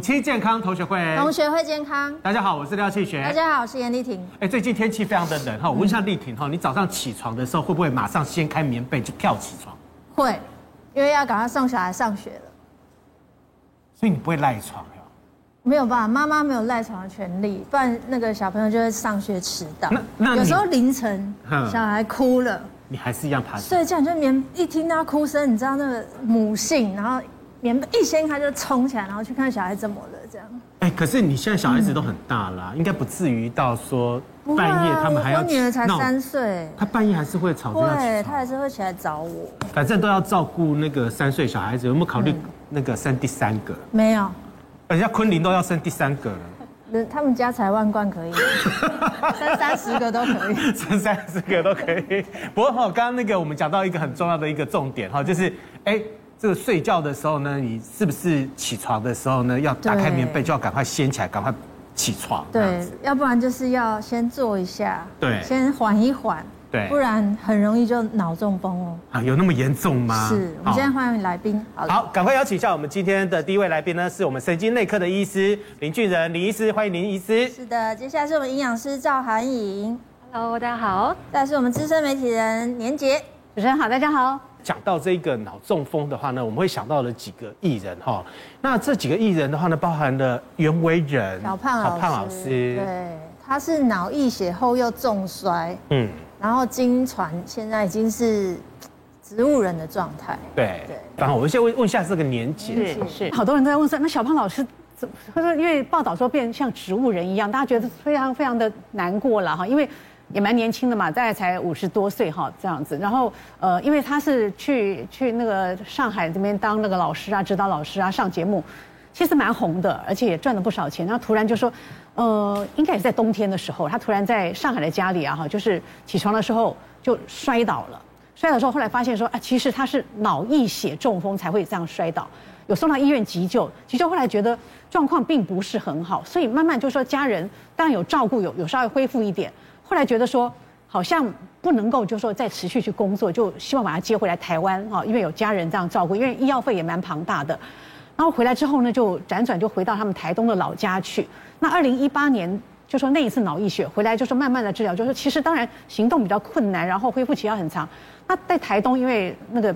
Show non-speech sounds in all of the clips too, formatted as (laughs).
七健康同学会，同学会健康。大家好，我是廖庆学。大家好，我是严丽婷。哎，最近天气非常的冷哈，我问一下丽婷哈，你早上起床的时候会不会马上掀开棉被就跳起床？会，因为要赶快送小孩上学了。所以你不会赖床呀？没有办法，妈妈没有赖床的权利，不然那个小朋友就会上学迟到。那那有时候凌晨小孩哭了，你还是一样爬。睡觉你就棉一听到哭声，你知道那个母性，然后。棉被一掀开就冲起来，然后去看小孩怎么了，这样。哎，可是你现在小孩子都很大了，应该不至于到说半夜他们还要。我女儿才三岁，她半夜还是会吵。对，她还是会起来找我。反正都要照顾那个三岁小孩子，有没有考虑那个生第三个？没有。人家昆凌都要生第三个了。人他们家财万贯可以，(laughs) 生三十个都可以，生三十个都可以。不过哈，刚刚那个我们讲到一个很重要的一个重点哈，就是哎。这个睡觉的时候呢，你是不是起床的时候呢，要打开棉被就要赶快掀起来，赶快起床？对，要不然就是要先坐一下，对，先缓一缓，对，不然很容易就脑中风哦。啊，有那么严重吗？是，我们现在欢迎来宾。好，好赶快邀请一下我们今天的第一位来宾呢，是我们神经内科的医师林俊仁林医师，欢迎林医师。是的，接下来是我们营养师赵涵颖，Hello，大家好。再来是我们资深媒体人年杰，主持人好，大家好。讲到这个脑中风的话呢，我们会想到了几个艺人哈。那这几个艺人的话呢，包含了袁惟仁、小胖老师，胖老师，对，他是脑溢血后又重摔，嗯，然后经传现在已经是植物人的状态。对对。然后我先问问一下这个年纪，是是，好多人都在问说，那小胖老师怎么？他说因为报道说变像植物人一样，大家觉得非常非常的难过了哈，因为。也蛮年轻的嘛，大概才五十多岁哈，这样子。然后呃，因为他是去去那个上海这边当那个老师啊，指导老师啊，上节目，其实蛮红的，而且也赚了不少钱。然后突然就说，呃，应该也是在冬天的时候，他突然在上海的家里啊哈，就是起床的时候就摔倒了。摔倒之后，后来发现说啊，其实他是脑溢血中风才会这样摔倒，有送到医院急救，急救后来觉得状况并不是很好，所以慢慢就说家人当然有照顾，有有稍微恢复一点。后来觉得说，好像不能够，就是说再持续去工作，就希望把他接回来台湾哈，因为有家人这样照顾，因为医药费也蛮庞大的。然后回来之后呢，就辗转就回到他们台东的老家去。那二零一八年就说那一次脑溢血回来，就说慢慢的治疗，就是其实当然行动比较困难，然后恢复期要很长。那在台东，因为那个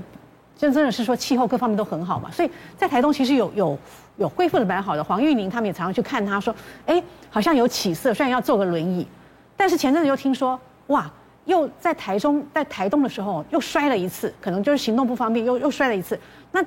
真真的是说气候各方面都很好嘛，所以在台东其实有有有恢复的蛮好的。黄玉宁他们也常常去看他说，哎，好像有起色，虽然要坐个轮椅。但是前阵子又听说，哇，又在台中，在台东的时候又摔了一次，可能就是行动不方便，又又摔了一次。那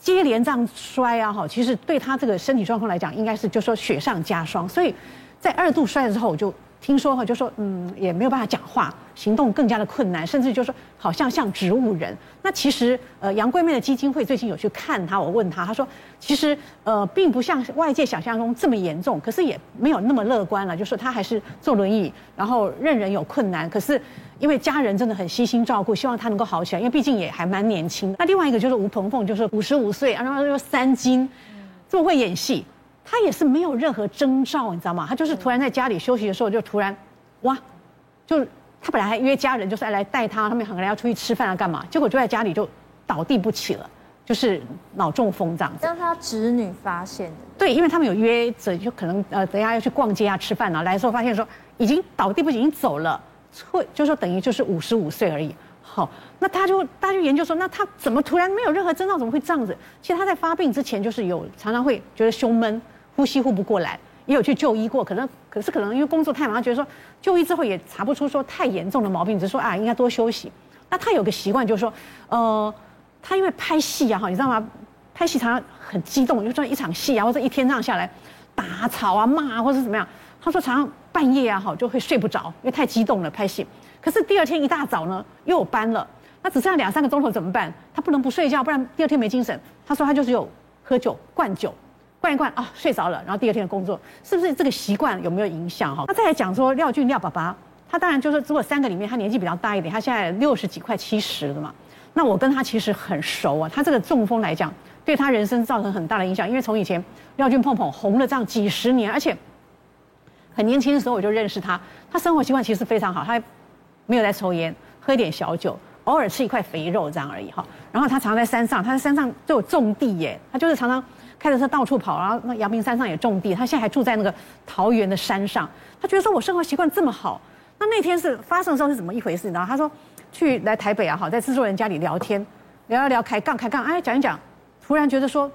接连这样摔啊，哈，其实对他这个身体状况来讲，应该是就说雪上加霜。所以在二度摔了之后，我就。听说哈，就说嗯，也没有办法讲话，行动更加的困难，甚至就说好像像植物人。那其实呃，杨贵媚的基金会最近有去看他，我问他，他说其实呃，并不像外界想象中这么严重，可是也没有那么乐观了，就说他还是坐轮椅，然后任人有困难。可是因为家人真的很悉心照顾，希望他能够好起来，因为毕竟也还蛮年轻的。那另外一个就是吴鹏凤，就是五十五岁，然后又三金，这么会演戏。他也是没有任何征兆，你知道吗？他就是突然在家里休息的时候，就突然，哇，就他本来还约家人，就是来带他，他们可能要出去吃饭啊，干嘛？结果就在家里就倒地不起了，就是脑中风这样子。让他侄女发现的。对，因为他们有约着，就可能呃，等下要去逛街啊、吃饭啊，来的时候发现说已经倒地不起，已经走了，会就说等于就是五十五岁而已。好，那他就大家就研究说，那他怎么突然没有任何征兆，怎么会这样子？其实他在发病之前就是有常常会觉得胸闷。呼吸呼不过来，也有去就医过，可能可是可能因为工作太忙，觉得说就医之后也查不出说太严重的毛病，只是说啊应该多休息。那他有个习惯就是说，呃，他因为拍戏啊哈，你知道吗？拍戏常常很激动，就说一场戏啊，或者一天这样下来打吵啊骂啊，或者怎么样。他说常常半夜啊哈就会睡不着，因为太激动了拍戏。可是第二天一大早呢又有班了，那只剩下两三个钟头怎么办？他不能不睡觉，不然第二天没精神。他说他就是有喝酒灌酒。灌一灌啊，睡着了，然后第二天的工作是不是这个习惯有没有影响哈？那再来讲说廖俊廖爸爸，他当然就是如果三个里面他年纪比较大一点，他现在六十几快七十了嘛。那我跟他其实很熟啊，他这个中风来讲，对他人生造成很大的影响，因为从以前廖俊碰碰红了这样几十年，而且很年轻的时候我就认识他，他生活习惯其实非常好，他没有在抽烟，喝一点小酒，偶尔吃一块肥肉这样而已哈。然后他常常在山上，他在山上就有种地耶，他就是常常。开着车到处跑，然后那阳明山上也种地，他现在还住在那个桃园的山上。他觉得说我生活习惯这么好，那那天是发生的时候是怎么一回事？然后他说去来台北啊，好在制作人家里聊天，聊一聊开杠开杠，哎讲一讲，突然觉得说，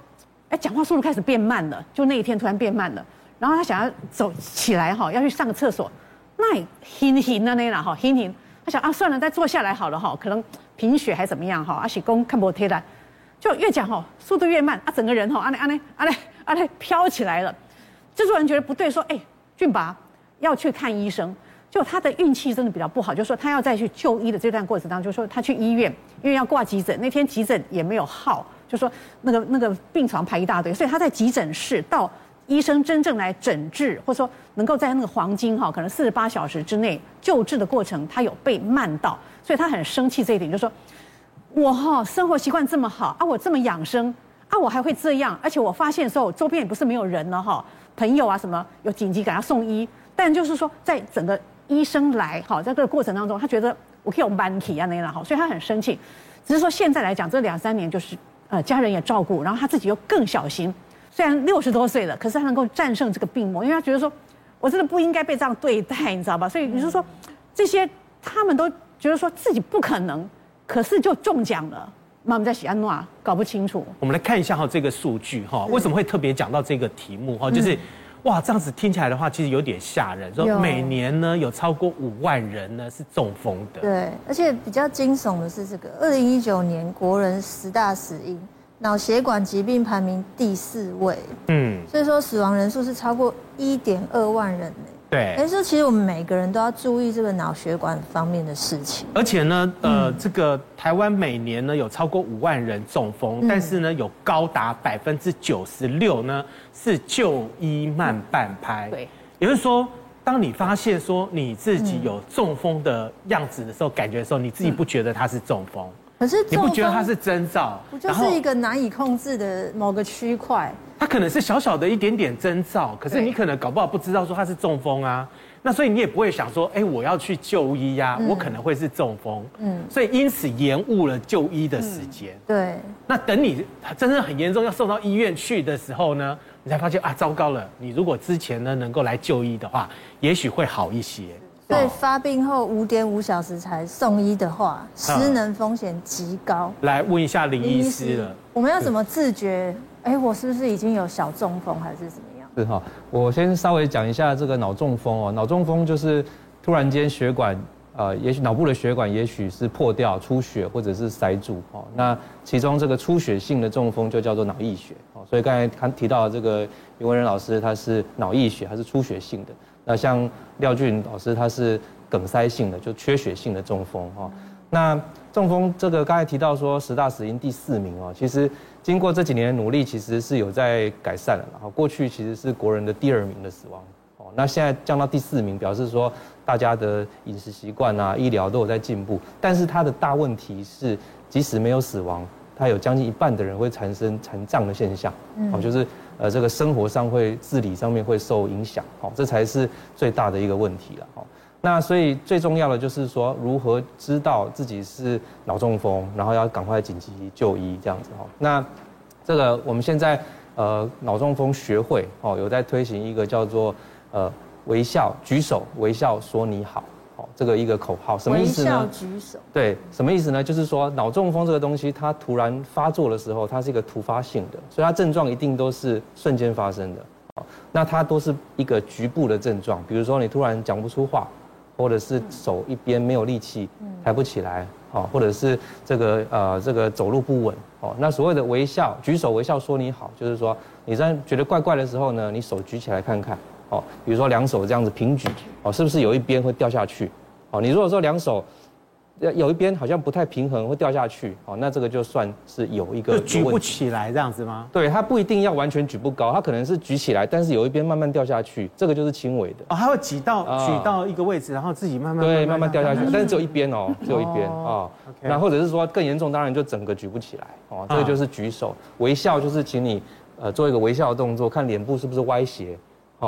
哎讲话速度开始变慢了，就那一天突然变慢了。然后他想要走起来哈，要去上个厕所，那轻轻的那啦哈，轻轻。他想啊，算了，再坐下来好了哈，可能贫血还怎么样哈？阿喜公看不贴的，就越讲哈，速度越慢啊，整个人哈，阿嘞阿嘞阿嘞阿嘞飘起来了。制作人觉得不对，说哎，俊拔要去看医生。就他的运气真的比较不好，就说他要再去就医的这段过程当中，就说他去医院，因为要挂急诊，那天急诊也没有号，就说那个那个病床排一大堆，所以他在急诊室到。医生真正来诊治，或者说能够在那个黄金哈，可能四十八小时之内救治的过程，他有被慢到，所以他很生气这一点，就说：我哈生活习惯这么好啊，我这么养生啊，我还会这样，而且我发现的时候，周边也不是没有人了哈，朋友啊什么有紧急给他送医，但就是说在整个医生来哈，在这个过程当中，他觉得我可以有慢体啊那样哈，所以他很生气。只是说现在来讲，这两三年就是呃家人也照顾，然后他自己又更小心。虽然六十多岁了，可是他能够战胜这个病魔，因为他觉得说，我真的不应该被这样对待，你知道吧？所以你就说，这些他们都觉得说自己不可能，可是就中奖了。那我们在喜安诺搞不清楚。我们来看一下哈这个数据哈，为什么会特别讲到这个题目哈？就是哇，这样子听起来的话，其实有点吓人。说每年呢有超过五万人呢是中风的。对，而且比较惊悚的是这个，二零一九年国人十大死因。脑血管疾病排名第四位，嗯，所以说死亡人数是超过一点二万人呢。对，所以说其实我们每个人都要注意这个脑血管方面的事情。而且呢，呃，这个台湾每年呢有超过五万人中风，但是呢有高达百分之九十六呢是就医慢半拍。对，也就是说，当你发现说你自己有中风的样子的时候，感觉的时候，你自己不觉得它是中风。可是你不觉得它是征兆？不就是一个难以控制的某个区块？它可能是小小的一点点征兆，可是你可能搞不好不知道说它是中风啊。那所以你也不会想说，哎，我要去就医呀，我可能会是中风。嗯，所以因此延误了就医的时间。对。那等你真正很严重要送到医院去的时候呢，你才发现啊，糟糕了！你如果之前呢能够来就医的话，也许会好一些。所以发病后五点五小时才送医的话，失能风险极高。来问一下林医师了，我们要怎么自觉？哎，我是不是已经有小中风，还是怎么样？是哈，我先稍微讲一下这个脑中风哦。脑中风就是突然间血管，呃，也许脑部的血管也许是破掉、出血，或者是塞住哦。那其中这个出血性的中风就叫做脑溢血哦。所以刚才他提到的这个袁文仁老师，他是脑溢血还是出血性的？那像廖俊老师，他是梗塞性的，就缺血性的中风哈。那中风这个刚才提到说十大死因第四名哦，其实经过这几年的努力，其实是有在改善了。然后过去其实是国人的第二名的死亡哦，那现在降到第四名，表示说大家的饮食习惯啊、医疗都有在进步。但是它的大问题是，即使没有死亡，它有将近一半的人会产生残障的现象，哦，就是。呃，这个生活上会自理上面会受影响，好，这才是最大的一个问题了，好。那所以最重要的就是说，如何知道自己是脑中风，然后要赶快紧急就医这样子，哈。那这个我们现在呃脑中风学会哦有在推行一个叫做呃微笑举手微笑说你好。这个一个口号什么意思呢？微笑举手。对，什么意思呢？就是说脑中风这个东西，它突然发作的时候，它是一个突发性的，所以它症状一定都是瞬间发生的。那它都是一个局部的症状，比如说你突然讲不出话，或者是手一边没有力气，抬不起来，好，或者是这个呃这个走路不稳，哦，那所谓的微笑举手微笑说你好，就是说你在觉得怪怪的时候呢，你手举起来看看，哦，比如说两手这样子平举，哦，是不是有一边会掉下去？哦，你如果说两手，有一边好像不太平衡，会掉下去，哦，那这个就算是有一个举不起来这样子吗？对，它不一定要完全举不高，它可能是举起来，但是有一边慢慢掉下去，这个就是轻微的。哦，它会挤到举到一个位置，然后自己慢慢对慢慢掉下去，但是只有一边哦，只有一边哦。那或者是说更严重，当然就整个举不起来，哦，这个就是举手微笑，就是请你呃做一个微笑的动作，看脸部是不是歪斜。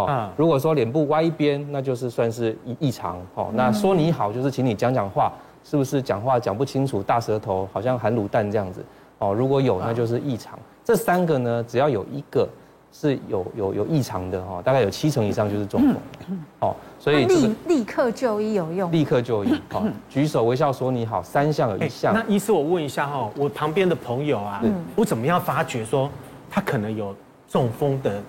哦，如果说脸部歪一边，那就是算是异异常。哦，那说你好就是请你讲讲话，是不是讲话讲不清楚，大舌头，好像含卤蛋这样子。哦，如果有那就是异常。这三个呢，只要有一个是有有有异常的哈，大概有七成以上就是中风。哦，所以立立刻就医有用。立刻就医，好，举手微笑说你好，三项有一项。那医师我问一下哈，我旁边的朋友啊，我怎么样发觉说他可能有中风的？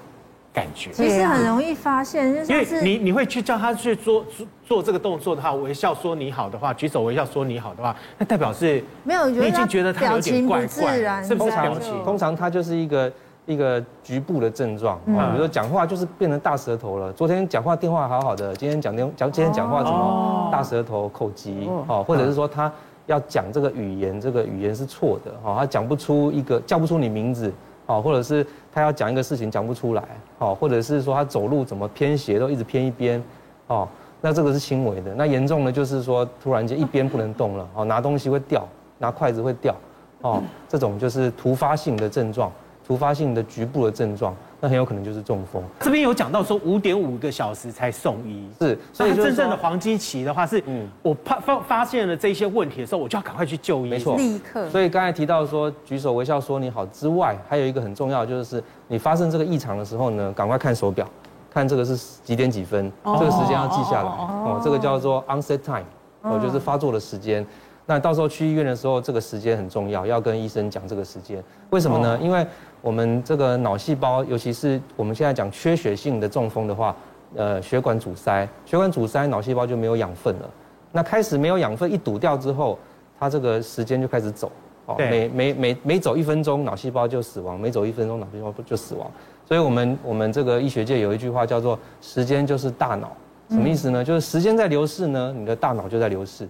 感觉其实很容易发现，就是因为你你会去叫他去做做做这个动作的话，微笑说你好的话，举手微笑说你好的话，那代表是没有，你已经觉得他有点怪怪，是不是？通常通常他就是一个一个局部的症状，比如说讲话就是变成大舌头了。昨天讲话电话好好的，今天讲电讲今天讲话怎么大舌头口疾哦，或者是说他要讲这个语言，这个语言是错的哦，他讲不出一个叫不出你名字。哦，或者是他要讲一个事情讲不出来，哦，或者是说他走路怎么偏斜都一直偏一边，哦，那这个是轻微的。那严重的就是说突然间一边不能动了，哦，拿东西会掉，拿筷子会掉，哦，这种就是突发性的症状，突发性的局部的症状。那很有可能就是中风。这边有讲到说五点五个小时才送医，是，所以真正的黄金期的话是，嗯，我发发发现了这些问题的时候，我就要赶快去就医，没错，立刻。所以刚才提到说举手微笑说你好之外，还有一个很重要就是你发生这个异常的时候呢，赶快看手表，看这个是几点几分，这个时间要记下来，哦，这个叫做 onset time，哦，就是发作的时间。那到时候去医院的时候，这个时间很重要，要跟医生讲这个时间。为什么呢？因为我们这个脑细胞，尤其是我们现在讲缺血性的中风的话，呃，血管阻塞，血管阻塞，脑细胞就没有养分了。那开始没有养分，一堵掉之后，它这个时间就开始走。哦，每每每每走一分钟，脑细胞就死亡；每走一分钟，脑细胞就死亡。所以我们我们这个医学界有一句话叫做“时间就是大脑”，什么意思呢？就是时间在流逝呢，你的大脑就在流逝。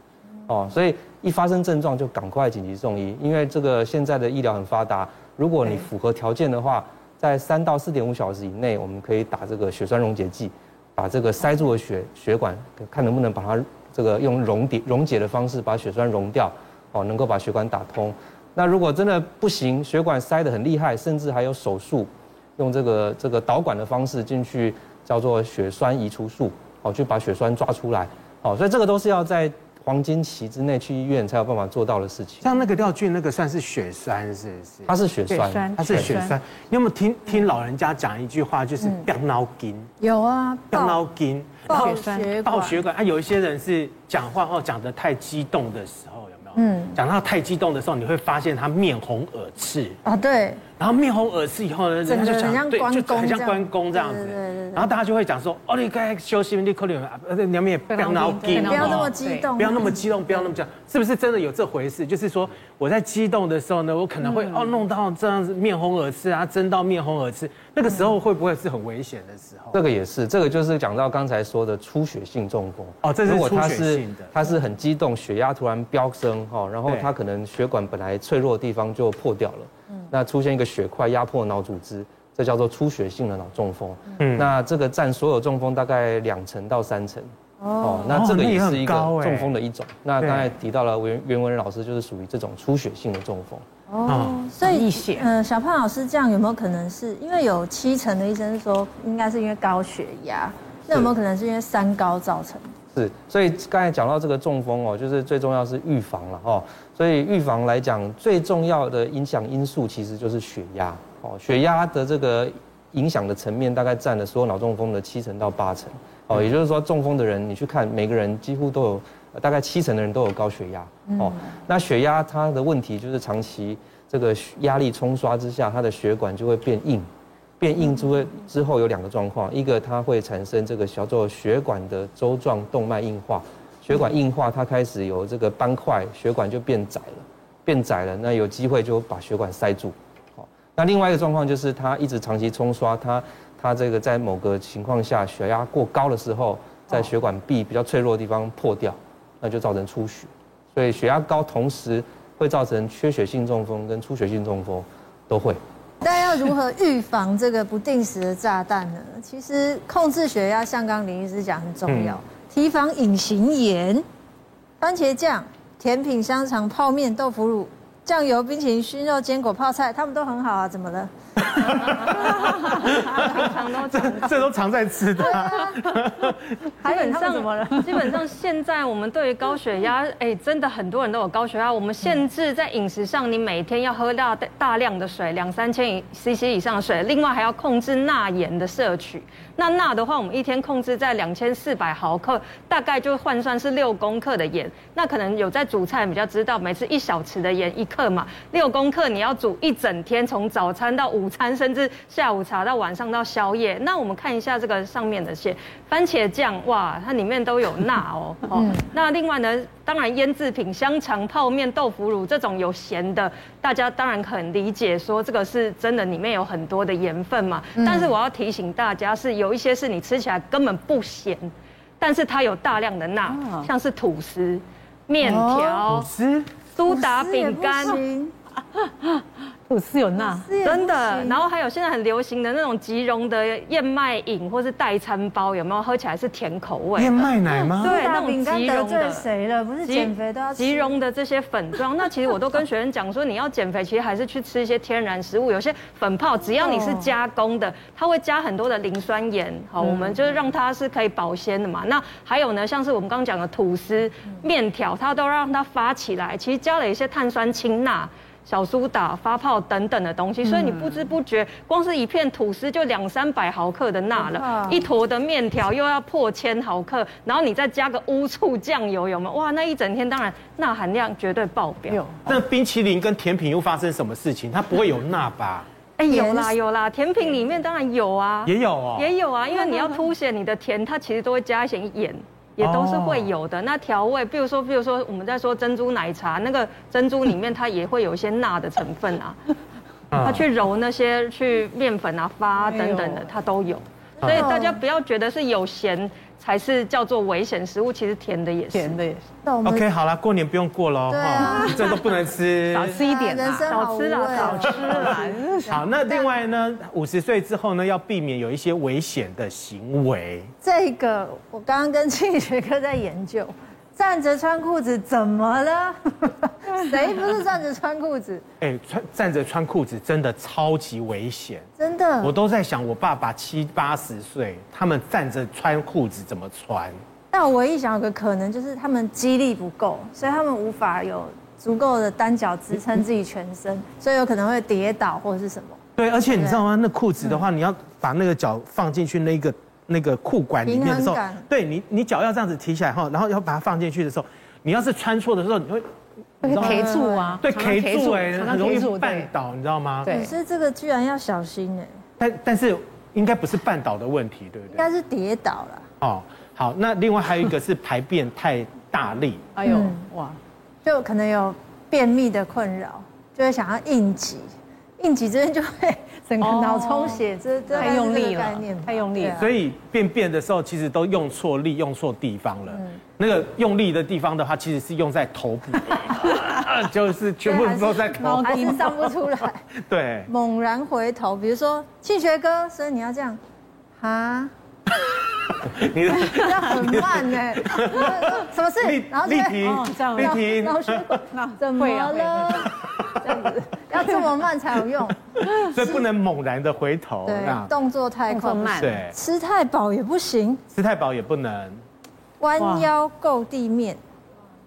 哦，所以一发生症状就赶快紧急送医，因为这个现在的医疗很发达，如果你符合条件的话，在三到四点五小时以内，我们可以打这个血栓溶解剂，把这个塞住的血血管，看能不能把它这个用溶解溶解的方式把血栓溶掉，哦，能够把血管打通。那如果真的不行，血管塞得很厉害，甚至还有手术，用这个这个导管的方式进去，叫做血栓移除术，哦，去把血栓抓出来，哦，所以这个都是要在。黄金期之内去医院才有办法做到的事情。像那个廖俊，那个算是血栓，是不是？它是血栓，它是血栓。你有没有听听老人家讲一句话，就是“要脑筋”？有啊，要脑筋，爆血管，爆血管。啊，有一些人是讲话哦，讲得太激动的时候，有没有？嗯，讲到太激动的时候，你会发现他面红耳赤啊，对。然后面红耳赤以后呢，人家就讲，对，就很像关公这样子。然后大家就会讲说，哦，你该休息，你可能呃，你们也不要脑筋，不要那么激动，不要那么激动，不要那么讲，是不是真的有这回事？就是说我在激动的时候呢，我可能会哦弄到这样子面红耳赤啊，争到面红耳赤，那个时候会不会是很危险的时候？这个也是，这个就是讲到刚才说的出血性中风。哦，这是出血性的，他是很激动，血压突然飙升哈，然后他可能血管本来脆弱的地方就破掉了。那出现一个血块压迫脑组织，这叫做出血性的脑中风。嗯，那这个占所有中风大概两成到三成。哦，那这个也是一个中风的一种。那刚才提到了袁袁文仁老师，就是属于这种出血性的中风。哦，所以呃，小胖老师这样有没有可能是因为有七成的医生说应该是因为高血压，那有没有可能是因为三高造成？是，所以刚才讲到这个中风哦，就是最重要是预防了哦。所以预防来讲，最重要的影响因素其实就是血压哦。血压的这个影响的层面大概占了所有脑中风的七成到八成哦。也就是说，中风的人你去看，每个人几乎都有大概七成的人都有高血压哦。那血压它的问题就是长期这个压力冲刷之下，它的血管就会变硬。变硬之后之后有两个状况，一个它会产生这个叫做血管的周状动脉硬化，血管硬化它开始有这个斑块，血管就变窄了，变窄了，那有机会就把血管塞住。好，那另外一个状况就是它一直长期冲刷，它它这个在某个情况下血压过高的时候，在血管壁比较脆弱的地方破掉，那就造成出血。所以血压高同时会造成缺血性中风跟出血性中风都会。大家要如何预防这个不定时的炸弹呢？其实控制血压，像刚林医师讲很重要。提防隐形盐，番茄酱、甜品、香肠、泡面、豆腐乳、酱油、冰淇淋、熏肉、坚果、泡菜，他们都很好啊。怎么了？常都 (laughs) 常这都常在吃的。(laughs) 基本上，(laughs) 基本上现在我们对于高血压，哎，真的很多人都有高血压。我们限制在饮食上，你每天要喝大大量的水，两三千 CC 以上的水，另外还要控制钠盐的摄取。那钠的话，我们一天控制在两千四百毫克，大概就换算是六公克的盐。那可能有在煮菜比较知道，每次一小匙的盐一克嘛，六公克你要煮一整天，从早餐到午餐，甚至下午茶到晚上到宵夜。那我们看一下这个上面的些番茄酱，哇，它里面都有钠哦 (laughs) 哦。那另外呢，当然腌制品、香肠、泡面、豆腐乳这种有咸的，大家当然很理解，说这个是真的里面有很多的盐分嘛。但是我要提醒大家是有。有一些是你吃起来根本不咸，但是它有大量的钠，像是吐司、面条、苏打饼干。(laughs) 吐司有钠，真的。然后还有现在很流行的那种即溶的燕麦饮或是代餐包，有没有？喝起来是甜口味。燕麦奶吗？对，那种即溶的。谁了？不是减肥都要即溶的这些粉状。那其实我都跟学生讲说，你要减肥，其实还是去吃一些天然食物。有些粉泡，只要你是加工的，它会加很多的磷酸盐。好，我们就是让它是可以保鲜的嘛。那还有呢，像是我们刚刚讲的吐司、面条，它都让它发起来，其实加了一些碳酸氢钠。小苏打、发泡等等的东西，所以你不知不觉，光是一片吐司就两三百毫克的钠了，一坨的面条又要破千毫克，然后你再加个乌醋酱油，有没有？哇，那一整天当然钠含量绝对爆表。那冰淇淋跟甜品又发生什么事情？它不会有钠吧？哎，有啦有啦，甜品里面当然有啊，也有哦，也有啊，因为你要 (laughs) 凸显你的甜，它其实都会加一些盐。也都是会有的。那调味，比如说，比如说，我们在说珍珠奶茶，那个珍珠里面它也会有一些钠的成分啊。(laughs) 它去揉那些去面粉啊、发等等的，它都有。所以大家不要觉得是有咸才是叫做危险食物，其实甜的也是。甜的也是。OK，好了，过年不用过了哦，这都不能吃，(laughs) 少吃一点啦，少吃啦，少吃啦。(laughs) (laughs) 好，那另外呢，五十岁之后呢，要避免有一些危险的行为。这个我刚刚跟庆学哥在研究。站着穿裤子怎么了？(laughs) 谁不是站着穿裤子？哎，穿站着穿裤子真的超级危险，真的。我都在想，我爸爸七八十岁，他们站着穿裤子怎么穿？但我唯一想有个可能，就是他们肌力不够，所以他们无法有足够的单脚支撑自己全身，(laughs) 所以有可能会跌倒或者是什么。对，而且你知道吗？那裤子的话，你要把那个脚放进去那个。那个裤管里面的时候，对你，你脚要这样子提起来哈，然后要把它放进去的时候，你要是穿错的时候，你会会 K 住啊，对，K 住哎，很容易绊倒，你知道吗？对，可是这个居然要小心哎。但但是应该不是绊倒的问题，对不对？应该是跌倒了。哦，好，那另外还有一个是排便太大力，哎呦哇，就可能有便秘的困扰，就会想要应急，应急这边就会。整个脑充血，这这太用力了，太用力了。所以便便的时候，其实都用错力，用错地方了。那个用力的地方的话，其实是用在头部，(laughs) 就是全部都在头部，还是上不出来。(laughs) 对，猛然回头，比如说庆学哥，所以你要这样，哈，(laughs) 你的很慢呢，(laughs) 什么事？然后立体，立体，老师，(laughs) 怎么了？这样子要这么慢才有用，所以不能猛然的回头，对，动作太快。慢，对，吃太饱也不行，吃太饱也不能，弯腰够地面，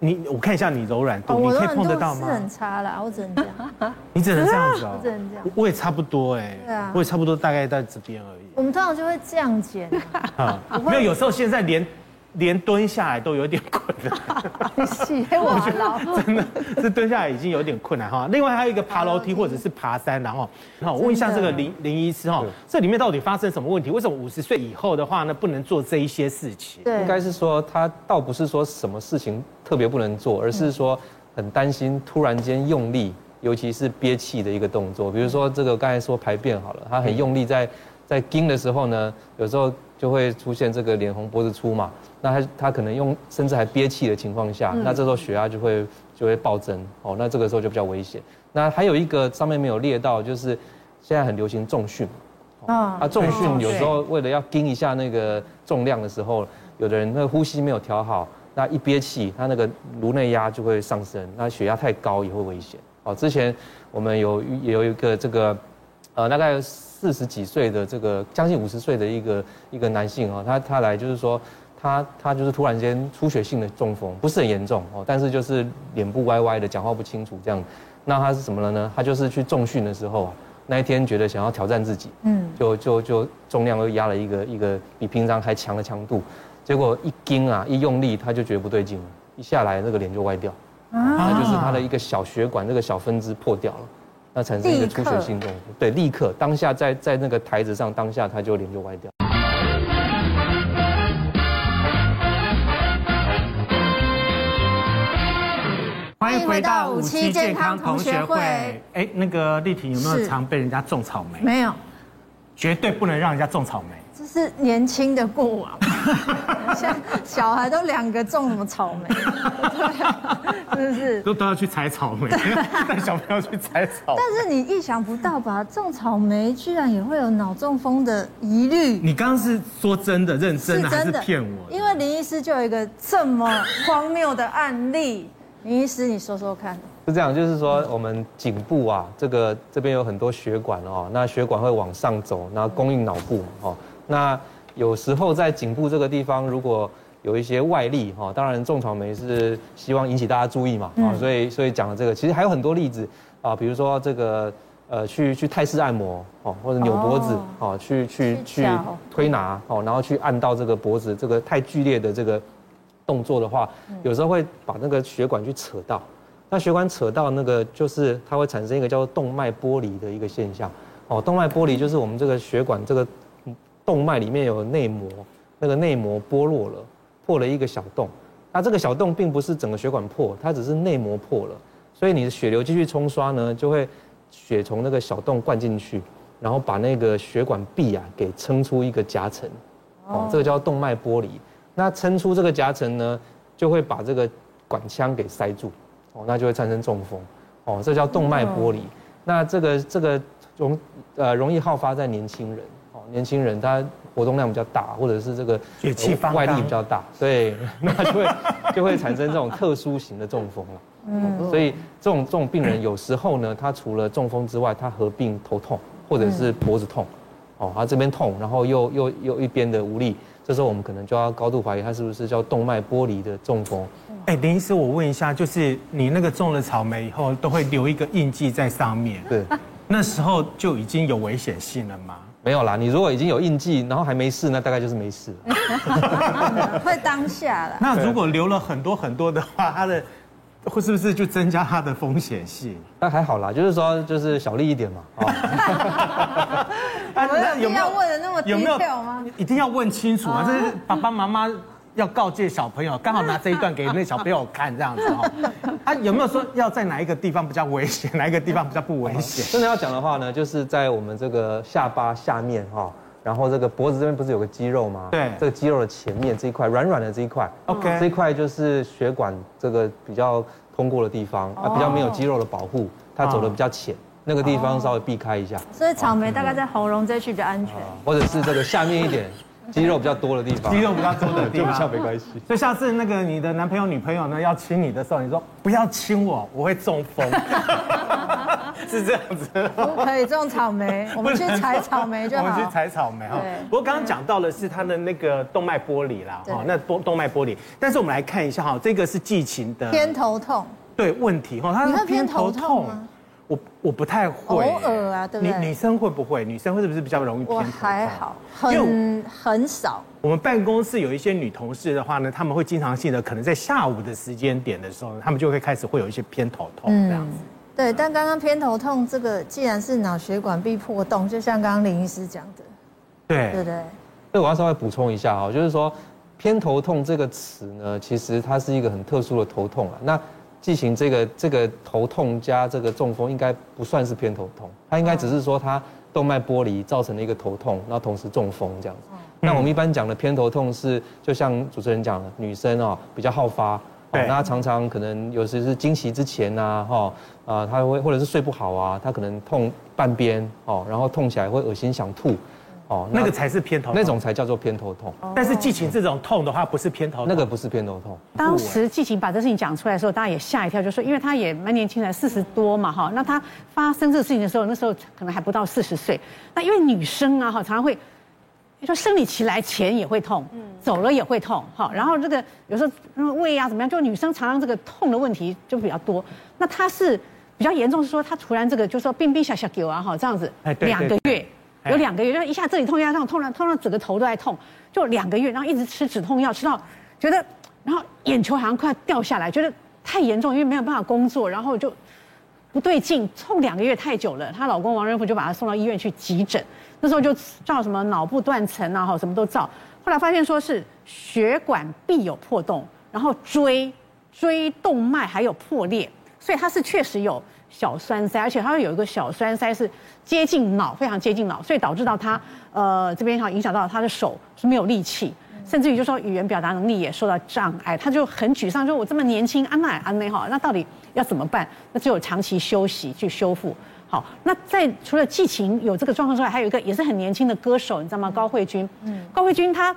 你我看一下你柔软度，你可以碰得到吗？是很差啦，我只能这样，(laughs) 你只能这样子哦，(laughs) 我只能这样，我也差不多哎，对啊，我也差不多大概在这边而已，我们通常就会这样剪啊，(laughs) 没有，有时候现在连。连蹲下来都有点困难，洗我了，真的是蹲下来已经有点困难哈。另外还有一个爬楼梯或者是爬山，然后，好，我问一下这个林林医师哈，这里面到底发生什么问题？为什么五十岁以后的话呢，不能做这一些事情？对，应该是说他倒不是说什么事情特别不能做，而是说很担心突然间用力，尤其是憋气的一个动作。比如说这个刚才说排便好了，他很用力在在盯的时候呢，有时候就会出现这个脸红脖子粗嘛。那他他可能用甚至还憋气的情况下，那这时候血压就会就会暴增哦，那这个时候就比较危险。那还有一个上面没有列到，就是现在很流行重训，啊，重训有时候为了要盯一下那个重量的时候，有的人那个呼吸没有调好，那一憋气，他那个颅内压就会上升，那血压太高也会危险。哦，之前我们有也有一个这个呃，大概四十几岁的这个将近五十岁的一个一个男性啊，他他来就是说，他他就是突然间出血性的中风，不是很严重哦，但是就是脸部歪歪的，讲话不清楚这样。那他是什么了呢？他就是去重训的时候啊，那一天觉得想要挑战自己，嗯，就就就重量又压了一个一个比平常还强的强度，结果一惊啊，一用力他就觉得不对劲了，一下来那个脸就歪掉，啊，那就是他的一个小血管那个小分支破掉了。那产生一个出血性中风，对，立刻当下在在那个台子上，当下他就脸就歪掉。欢迎回到五期健康同学会。哎，那个丽婷有没有常被人家种草莓？没有，绝对不能让人家种草莓。这是年轻的过往，(laughs) 现在小孩都两个种什么草莓？(laughs) 对，是不是？都都要去采草莓，(laughs) 带小朋友去采草莓。但是你意想不到吧？种草莓居然也会有脑中风的疑虑。你刚刚是说真的、认真的，还是骗我？因为林医师就有一个这么荒谬的案例。林医师，你说说看。是这样，就是说我们颈部啊，这个这边有很多血管哦，那血管会往上走，然后供应脑部哦。那有时候在颈部这个地方，如果有一些外力哈，当然种草莓是希望引起大家注意嘛啊，所以所以讲了这个，其实还有很多例子啊，比如说这个呃去去泰式按摩哦，或者扭脖子哦，去去去推拿哦，然后去按到这个脖子这个太剧烈的这个动作的话，有时候会把那个血管去扯到，那血管扯到那个就是它会产生一个叫做动脉剥离的一个现象哦，动脉剥离就是我们这个血管这个。动脉里面有内膜，那个内膜剥落了，破了一个小洞。那这个小洞并不是整个血管破，它只是内膜破了。所以你的血流继续冲刷呢，就会血从那个小洞灌进去，然后把那个血管壁啊给撑出一个夹层。哦，这个叫动脉剥离。那撑出这个夹层呢，就会把这个管腔给塞住。哦，那就会产生中风。哦，这叫动脉剥离。那这个这个容呃容易好发在年轻人。哦年轻人他活动量比较大，或者是这个血气方，外力比较大，对，(laughs) 那就会就会产生这种特殊型的中风了。嗯，所以这种这种病人有时候呢，他除了中风之外，他合并头痛或者是脖子痛，哦，他这边痛，然后又又又一边的无力，这时候我们可能就要高度怀疑他是不是叫动脉剥离的中风。哎，林医师，我问一下，就是你那个种了草莓以后，都会留一个印记在上面，对，(laughs) 那时候就已经有危险性了吗？没有啦，你如果已经有印记，然后还没事，那大概就是没事了。(laughs) 会当下了。那如果留了很多很多的话，它的会是不是就增加它的风险性？那还好啦，就是说就是小力一点嘛。(laughs) 有没有问的那么低调吗？一定要问清楚啊！这是爸爸妈妈。要告诫小朋友，刚好拿这一段给那小朋友看，这样子哈。(laughs) 啊，有没有说要在哪一个地方比较危险，(laughs) 哪一个地方比较不危险？(laughs) 真的要讲的话呢，就是在我们这个下巴下面哈，然后这个脖子这边不是有个肌肉吗？对，这个肌肉的前面这一块软软的这一块，OK，这一块就是血管这个比较通过的地方啊，比较没有肌肉的保护，它走的比较浅，那个地方稍微避开一下。所以草莓大概在喉咙这区比较安全，或者是这个下面一点。肌肉比较多的地方，肌肉比较多的地方，(laughs) 就比较没关系。所以下次那个你的男朋友女朋友呢要亲你的时候，你说不要亲我，我会中风，(laughs) (laughs) 是这样子。不可以种草莓，我们去采草莓就好。我们去采草莓哈。不过刚刚讲到的是他的那个动脉剥离啦，哈，那动动脉剥离。但是我们来看一下哈，这个是季情的偏头痛，对问题哈，他是偏头痛。我我不太会，偶尔啊，对不对？女女生会不会？女生会是不是比较容易偏头还好，很很少。我们办公室有一些女同事的话呢，她们会经常性的，可能在下午的时间点的时候，她们就会开始会有一些偏头痛这样子。对，但刚刚偏头痛这个，既然是脑血管壁破洞，就像刚刚林医师讲的，对对对。对，我要稍微补充一下哈，就是说偏头痛这个词呢，其实它是一个很特殊的头痛啊。那进行这个这个头痛加这个中风，应该不算是偏头痛，它应该只是说它动脉剥离造成了一个头痛，然后同时中风这样子。那我们一般讲的偏头痛是，就像主持人讲的，女生哦比较好发，那她常常可能有时是经期之前呐，哈啊，她会或者是睡不好啊，她可能痛半边哦，然后痛起来会恶心想吐，哦，那个才是偏头痛，那种才叫做偏头痛。但是季晴这种痛的话，不是偏头痛，那个不是偏头痛。当时季晴把这事情讲出来的时候，大家也吓一跳，就说因为他也蛮年轻的，四十多嘛哈。那他发生这个事情的时候，那时候可能还不到四十岁。那因为女生啊哈，常常会，你说生理期来前也会痛，嗯走了也会痛哈。然后这个有时候胃啊怎么样，就女生常常这个痛的问题就比较多。那她是比较严重，是说她突然这个就说冰冰小小狗啊哈这样子，两个月。有两个月，就一下这里痛，一下这样痛，痛到整个头都在痛，就两个月，然后一直吃止痛药，吃到觉得，然后眼球好像快要掉下来，觉得太严重，因为没有办法工作，然后就不对劲，痛两个月太久了，她老公王仁福就把她送到医院去急诊，那时候就照什么脑部断层啊，哈，什么都照，后来发现说是血管壁有破洞，然后椎椎动脉还有破裂，所以她是确实有。小栓塞，而且它会有一个小栓塞是接近脑，非常接近脑，所以导致到他呃这边哈影响到他的手是没有力气，甚至于就说语言表达能力也受到障碍，他就很沮丧，说我这么年轻，安奈安奈哈，那到底要怎么办？那只有长期休息去修复。好，那在除了季晴有这个状况之外，还有一个也是很年轻的歌手，你知道吗？高慧君，嗯，高慧君她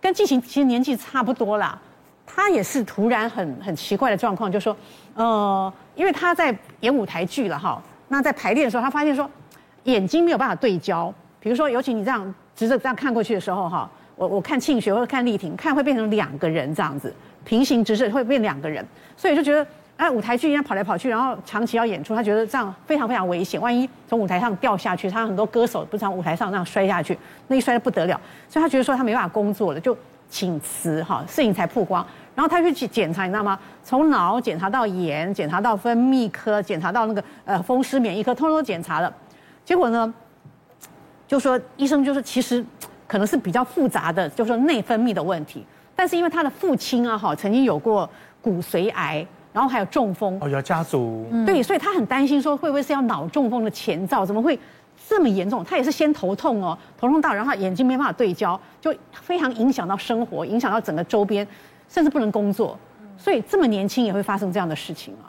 跟季晴其实年纪差不多啦，她也是突然很很奇怪的状况，就说呃。因为他在演舞台剧了哈，那在排练的时候，他发现说眼睛没有办法对焦。比如说，尤其你这样直着这样看过去的时候哈，我我看庆学或者看丽婷，看会变成两个人这样子，平行直视会变两个人，所以就觉得哎，舞台剧一样跑来跑去，然后长期要演出，他觉得这样非常非常危险，万一从舞台上掉下去，他很多歌手不是从舞台上那样摔下去，那一摔得不得了，所以他觉得说他没办法工作了，就请辞哈，事情才曝光。然后他就去检查，你知道吗？从脑检查到眼，检查到分泌科，检查到那个呃风湿免疫科，通通都检查了。结果呢，就说医生就说其实可能是比较复杂的，就是说内分泌的问题。但是因为他的父亲啊哈曾经有过骨髓癌，然后还有中风哦，有家族对，所以他很担心说会不会是要脑中风的前兆？怎么会这么严重？他也是先头痛哦，头痛到然后眼睛没办法对焦，就非常影响到生活，影响到整个周边。甚至不能工作，所以这么年轻也会发生这样的事情啊。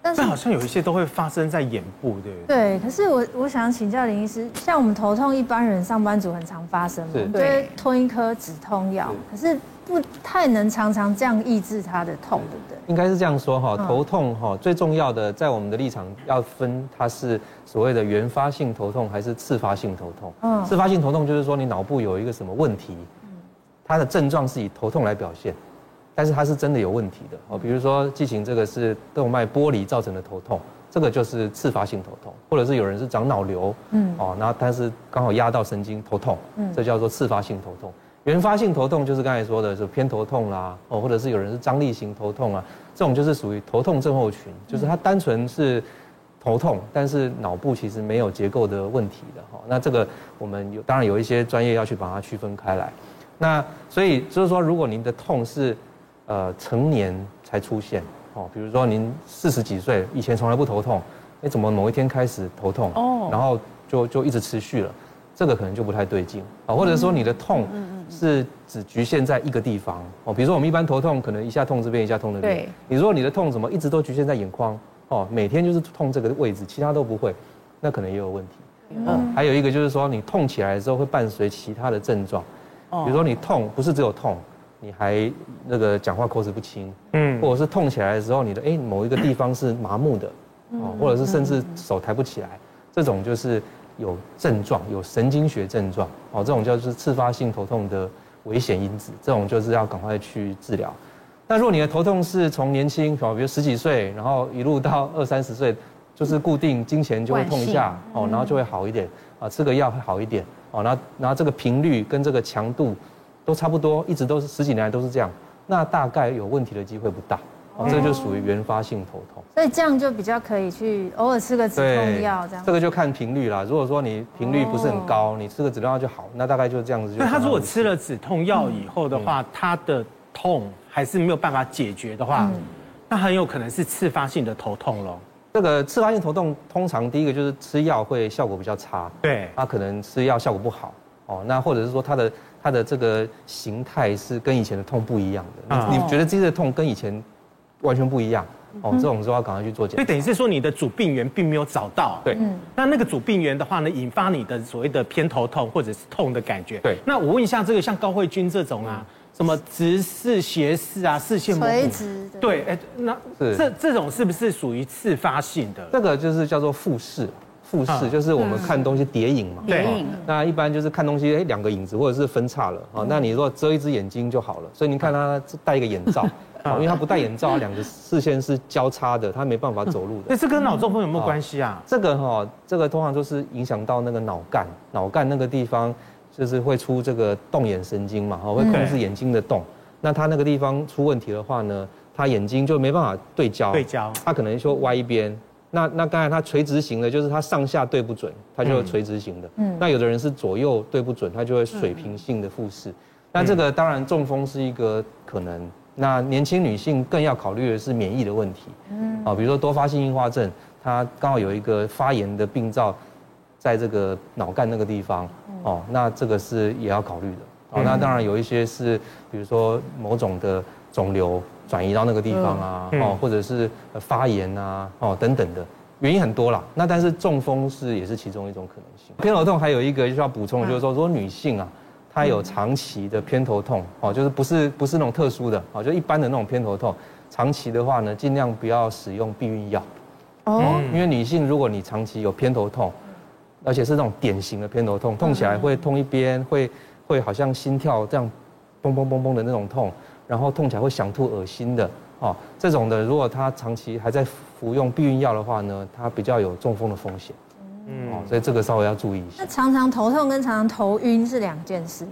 但是好像有一些都会发生在眼部，对不对？对，可是我我想请教林医师，像我们头痛，一般人上班族很常发生嘛，对，吞一颗止痛药，可是不太能常常这样抑制它的痛，对不对？应该是这样说哈，头痛哈最重要的，在我们的立场要分，它是所谓的原发性头痛还是次发性头痛。嗯，次发性头痛就是说你脑部有一个什么问题，它的症状是以头痛来表现。但是它是真的有问题的哦，比如说季晴这个是动脉剥离造成的头痛，这个就是次发性头痛，或者是有人是长脑瘤，嗯，哦，那但是刚好压到神经头痛，嗯，这叫做次发性头痛。原发性头痛就是刚才说的是偏头痛啦，哦，或者是有人是张力型头痛啊，这种就是属于头痛症候群，就是它单纯是头痛，但是脑部其实没有结构的问题的哈。那这个我们有当然有一些专业要去把它区分开来。那所以就是说，如果您的痛是呃，成年才出现哦，比如说您四十几岁，以前从来不头痛，哎，怎么某一天开始头痛？哦，然后就就一直持续了，这个可能就不太对劲啊。或者说你的痛是只局限在一个地方哦，比如说我们一般头痛可能一下痛这边，一下痛那边。对。你说你的痛怎么一直都局限在眼眶哦，每天就是痛这个位置，其他都不会，那可能也有问题。嗯。还有一个就是说你痛起来的时候会伴随其他的症状，比如说你痛不是只有痛。你还那个讲话口齿不清，嗯，或者是痛起来的时候，你的哎某一个地方是麻木的，哦，或者是甚至手抬不起来，这种就是有症状，有神经学症状，哦，这种叫做次发性头痛的危险因子，这种就是要赶快去治疗。但如果你的头痛是从年轻，比如十几岁，然后一路到二三十岁，就是固定经前就会痛一下，哦，然后就会好一点，啊，吃个药会好一点，哦，然后然后这个频率跟这个强度。都差不多，一直都是十几年来都是这样，那大概有问题的机会不大，哦，这个就属于原发性头痛。所以这样就比较可以去偶尔吃个止痛药这样。这个就看频率啦，如果说你频率不是很高，你吃个止痛药就好，那大概就是这样子就。那他如果吃了止痛药以后的话，他的痛还是没有办法解决的话，那很有可能是次发性的头痛喽。这个次发性头痛通常第一个就是吃药会效果比较差，对，他可能吃药效果不好，哦，那或者是说他的。它的这个形态是跟以前的痛不一样的，你觉得这次的痛跟以前完全不一样，哦，这种就要赶快去做检查。所以等于是说你的主病源并没有找到。对，那那个主病源的话呢，引发你的所谓的偏头痛或者是痛的感觉。对，那我问一下，这个像高慧君这种啊，什么直视、斜视啊，视线模糊，垂直。对，哎，那这这种是不是属于次发性的？这个就是叫做复视。复视就是我们看东西叠影嘛，叠影。那一般就是看东西，哎，两个影子或者是分叉了啊。那你如果遮一只眼睛就好了。所以你看他戴一个眼罩，(laughs) 因为他不戴眼罩，两个视线是交叉的，他没办法走路的。那这跟脑中风有没有关系啊？这个哈，这个通常就是影响到那个脑干，脑干那个地方就是会出这个动眼神经嘛，哈，会控制眼睛的动。那他那个地方出问题的话呢，他眼睛就没办法对焦，对焦，他可能就歪一边。那那刚才它垂直型的，就是它上下对不准，它就会垂直型的。嗯。那有的人是左右对不准，它就会水平性的复视。那这个当然中风是一个可能。那年轻女性更要考虑的是免疫的问题。嗯。啊，比如说多发性硬化症，它刚好有一个发炎的病灶，在这个脑干那个地方。哦。那这个是也要考虑的。哦。那当然有一些是，比如说某种的肿瘤。转移到那个地方啊，哦，或者是发炎啊，哦，等等的原因很多啦。那但是中风是也是其中一种可能性。偏头痛还有一个需要补充的，就是说，如果女性啊，她有长期的偏头痛，哦，就是不是不是那种特殊的，哦，就一般的那种偏头痛，长期的话呢，尽量不要使用避孕药。哦，因为女性如果你长期有偏头痛，而且是那种典型的偏头痛，痛起来会痛一边，会会好像心跳这样，嘣嘣嘣嘣的那种痛。然后痛起来会想吐、恶心的，哦，这种的，如果他长期还在服用避孕药的话呢，他比较有中风的风险，嗯，哦，所以这个稍微要注意一下。那常常头痛跟常常头晕是两件事。